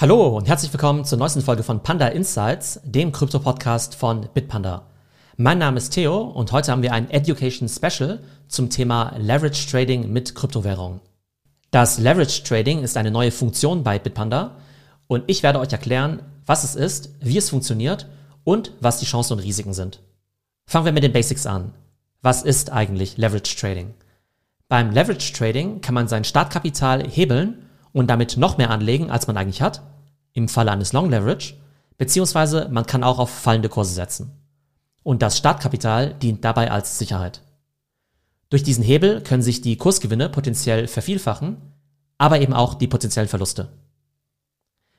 Hallo und herzlich willkommen zur neuesten Folge von Panda Insights, dem Krypto-Podcast von Bitpanda. Mein Name ist Theo und heute haben wir ein Education Special zum Thema Leverage Trading mit Kryptowährungen. Das Leverage Trading ist eine neue Funktion bei Bitpanda und ich werde euch erklären, was es ist, wie es funktioniert und was die Chancen und Risiken sind. Fangen wir mit den Basics an. Was ist eigentlich Leverage Trading? Beim Leverage Trading kann man sein Startkapital hebeln und damit noch mehr anlegen, als man eigentlich hat, im Falle eines Long Leverage, beziehungsweise man kann auch auf fallende Kurse setzen. Und das Startkapital dient dabei als Sicherheit. Durch diesen Hebel können sich die Kursgewinne potenziell vervielfachen, aber eben auch die potenziellen Verluste.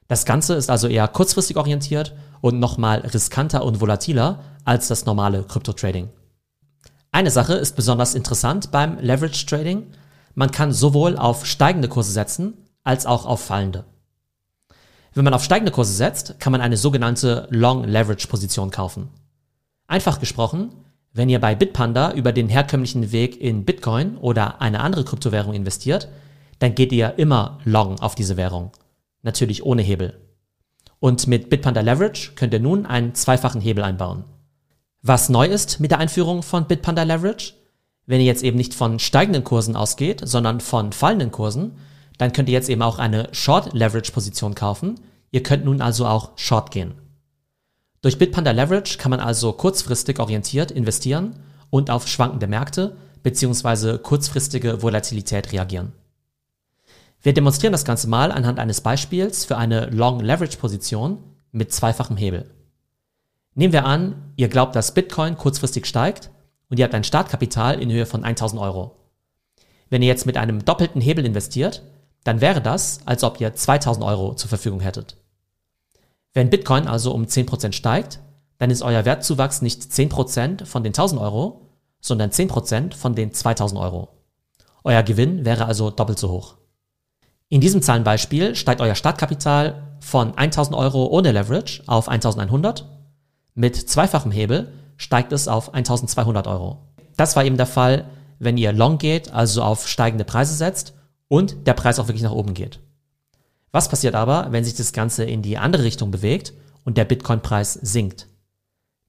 Das Ganze ist also eher kurzfristig orientiert und nochmal riskanter und volatiler als das normale Krypto-Trading. Eine Sache ist besonders interessant beim Leverage Trading. Man kann sowohl auf steigende Kurse setzen als auch auf fallende. Wenn man auf steigende Kurse setzt, kann man eine sogenannte Long Leverage Position kaufen. Einfach gesprochen, wenn ihr bei Bitpanda über den herkömmlichen Weg in Bitcoin oder eine andere Kryptowährung investiert, dann geht ihr immer long auf diese Währung. Natürlich ohne Hebel. Und mit Bitpanda Leverage könnt ihr nun einen zweifachen Hebel einbauen. Was neu ist mit der Einführung von Bitpanda Leverage? Wenn ihr jetzt eben nicht von steigenden Kursen ausgeht, sondern von fallenden Kursen, dann könnt ihr jetzt eben auch eine Short Leverage Position kaufen. Ihr könnt nun also auch Short gehen. Durch Bitpanda Leverage kann man also kurzfristig orientiert investieren und auf schwankende Märkte bzw. kurzfristige Volatilität reagieren. Wir demonstrieren das Ganze mal anhand eines Beispiels für eine Long Leverage Position mit zweifachem Hebel. Nehmen wir an, ihr glaubt, dass Bitcoin kurzfristig steigt und ihr habt ein Startkapital in Höhe von 1000 Euro. Wenn ihr jetzt mit einem doppelten Hebel investiert, dann wäre das, als ob ihr 2000 Euro zur Verfügung hättet. Wenn Bitcoin also um 10% steigt, dann ist euer Wertzuwachs nicht 10% von den 1000 Euro, sondern 10% von den 2000 Euro. Euer Gewinn wäre also doppelt so hoch. In diesem Zahlenbeispiel steigt euer Startkapital von 1000 Euro ohne Leverage auf 1100. Mit zweifachem Hebel steigt es auf 1200 Euro. Das war eben der Fall, wenn ihr long geht, also auf steigende Preise setzt und der Preis auch wirklich nach oben geht. Was passiert aber, wenn sich das Ganze in die andere Richtung bewegt und der Bitcoin-Preis sinkt?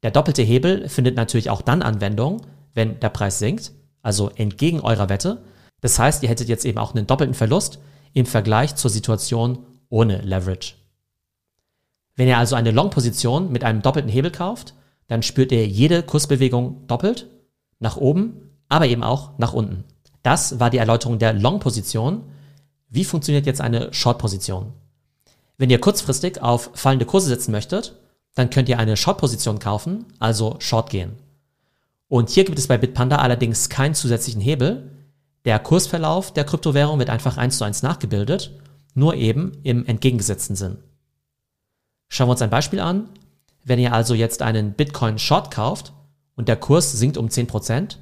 Der doppelte Hebel findet natürlich auch dann Anwendung, wenn der Preis sinkt, also entgegen eurer Wette. Das heißt, ihr hättet jetzt eben auch einen doppelten Verlust im Vergleich zur Situation ohne Leverage. Wenn ihr also eine Long-Position mit einem doppelten Hebel kauft, dann spürt ihr jede Kursbewegung doppelt, nach oben, aber eben auch nach unten. Das war die Erläuterung der Long-Position. Wie funktioniert jetzt eine Short-Position? Wenn ihr kurzfristig auf fallende Kurse setzen möchtet, dann könnt ihr eine Short-Position kaufen, also Short gehen. Und hier gibt es bei Bitpanda allerdings keinen zusätzlichen Hebel. Der Kursverlauf der Kryptowährung wird einfach eins zu eins nachgebildet, nur eben im entgegengesetzten Sinn. Schauen wir uns ein Beispiel an. Wenn ihr also jetzt einen Bitcoin Short kauft und der Kurs sinkt um 10%,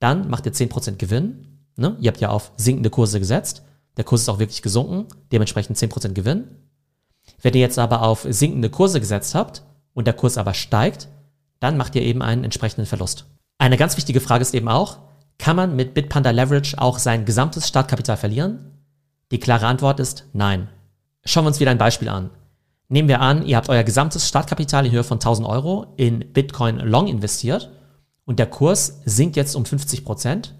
dann macht ihr 10% Gewinn Ne? Ihr habt ja auf sinkende Kurse gesetzt. Der Kurs ist auch wirklich gesunken, dementsprechend 10% Gewinn. Wenn ihr jetzt aber auf sinkende Kurse gesetzt habt und der Kurs aber steigt, dann macht ihr eben einen entsprechenden Verlust. Eine ganz wichtige Frage ist eben auch, kann man mit Bitpanda Leverage auch sein gesamtes Startkapital verlieren? Die klare Antwort ist nein. Schauen wir uns wieder ein Beispiel an. Nehmen wir an, ihr habt euer gesamtes Startkapital in Höhe von 1000 Euro in Bitcoin Long investiert und der Kurs sinkt jetzt um 50 Prozent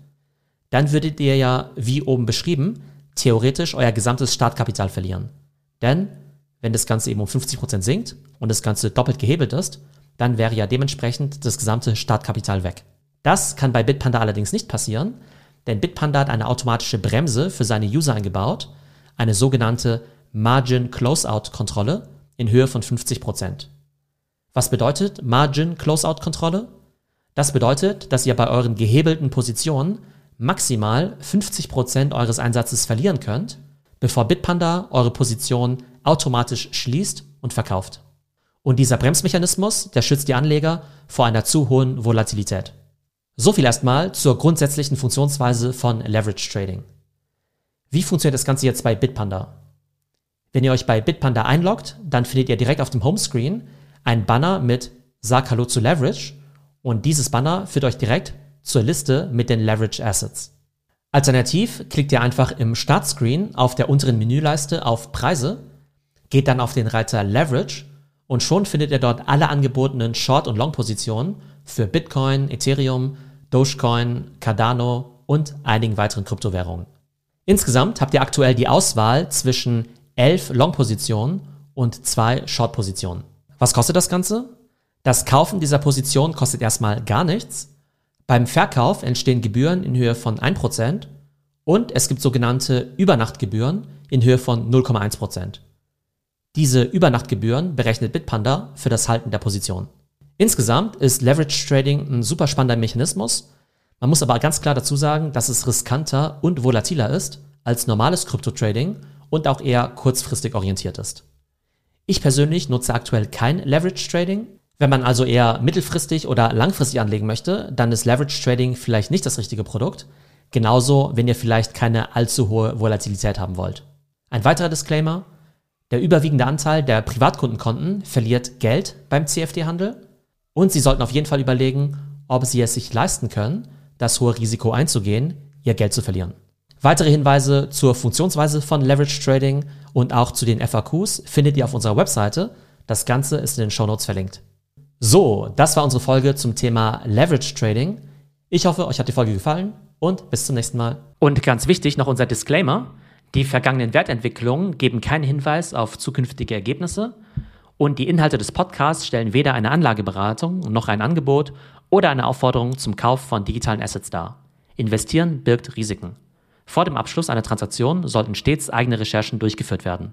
dann würdet ihr ja, wie oben beschrieben, theoretisch euer gesamtes Startkapital verlieren. Denn wenn das Ganze eben um 50% sinkt und das Ganze doppelt gehebelt ist, dann wäre ja dementsprechend das gesamte Startkapital weg. Das kann bei Bitpanda allerdings nicht passieren, denn Bitpanda hat eine automatische Bremse für seine User eingebaut, eine sogenannte Margin Closeout Kontrolle in Höhe von 50%. Was bedeutet Margin Closeout Kontrolle? Das bedeutet, dass ihr bei euren gehebelten Positionen maximal 50% eures Einsatzes verlieren könnt, bevor Bitpanda eure Position automatisch schließt und verkauft. Und dieser Bremsmechanismus, der schützt die Anleger vor einer zu hohen Volatilität. So viel erstmal zur grundsätzlichen Funktionsweise von Leverage Trading. Wie funktioniert das Ganze jetzt bei Bitpanda? Wenn ihr euch bei Bitpanda einloggt, dann findet ihr direkt auf dem Homescreen ein Banner mit Sag Hallo zu Leverage und dieses Banner führt euch direkt zur Liste mit den Leverage Assets. Alternativ klickt ihr einfach im Startscreen auf der unteren Menüleiste auf Preise. geht dann auf den Reiter Leverage und schon findet ihr dort alle angebotenen Short- und Long-Positionen für Bitcoin, Ethereum, Dogecoin, Cardano und einigen weiteren Kryptowährungen. Insgesamt habt ihr aktuell die Auswahl zwischen elf Long-Positionen und zwei Short-Positionen. Was kostet das Ganze? Das Kaufen dieser Position kostet erstmal gar nichts. Beim Verkauf entstehen Gebühren in Höhe von 1% und es gibt sogenannte Übernachtgebühren in Höhe von 0,1%. Diese Übernachtgebühren berechnet Bitpanda für das Halten der Position. Insgesamt ist Leverage Trading ein super spannender Mechanismus. Man muss aber ganz klar dazu sagen, dass es riskanter und volatiler ist als normales Krypto-Trading und auch eher kurzfristig orientiert ist. Ich persönlich nutze aktuell kein Leverage Trading. Wenn man also eher mittelfristig oder langfristig anlegen möchte, dann ist Leverage Trading vielleicht nicht das richtige Produkt. Genauso, wenn ihr vielleicht keine allzu hohe Volatilität haben wollt. Ein weiterer Disclaimer. Der überwiegende Anteil der Privatkundenkonten verliert Geld beim CFD-Handel und Sie sollten auf jeden Fall überlegen, ob Sie es sich leisten können, das hohe Risiko einzugehen, Ihr Geld zu verlieren. Weitere Hinweise zur Funktionsweise von Leverage Trading und auch zu den FAQs findet ihr auf unserer Webseite. Das Ganze ist in den Show Notes verlinkt. So, das war unsere Folge zum Thema Leverage Trading. Ich hoffe, euch hat die Folge gefallen und bis zum nächsten Mal. Und ganz wichtig noch unser Disclaimer. Die vergangenen Wertentwicklungen geben keinen Hinweis auf zukünftige Ergebnisse und die Inhalte des Podcasts stellen weder eine Anlageberatung noch ein Angebot oder eine Aufforderung zum Kauf von digitalen Assets dar. Investieren birgt Risiken. Vor dem Abschluss einer Transaktion sollten stets eigene Recherchen durchgeführt werden.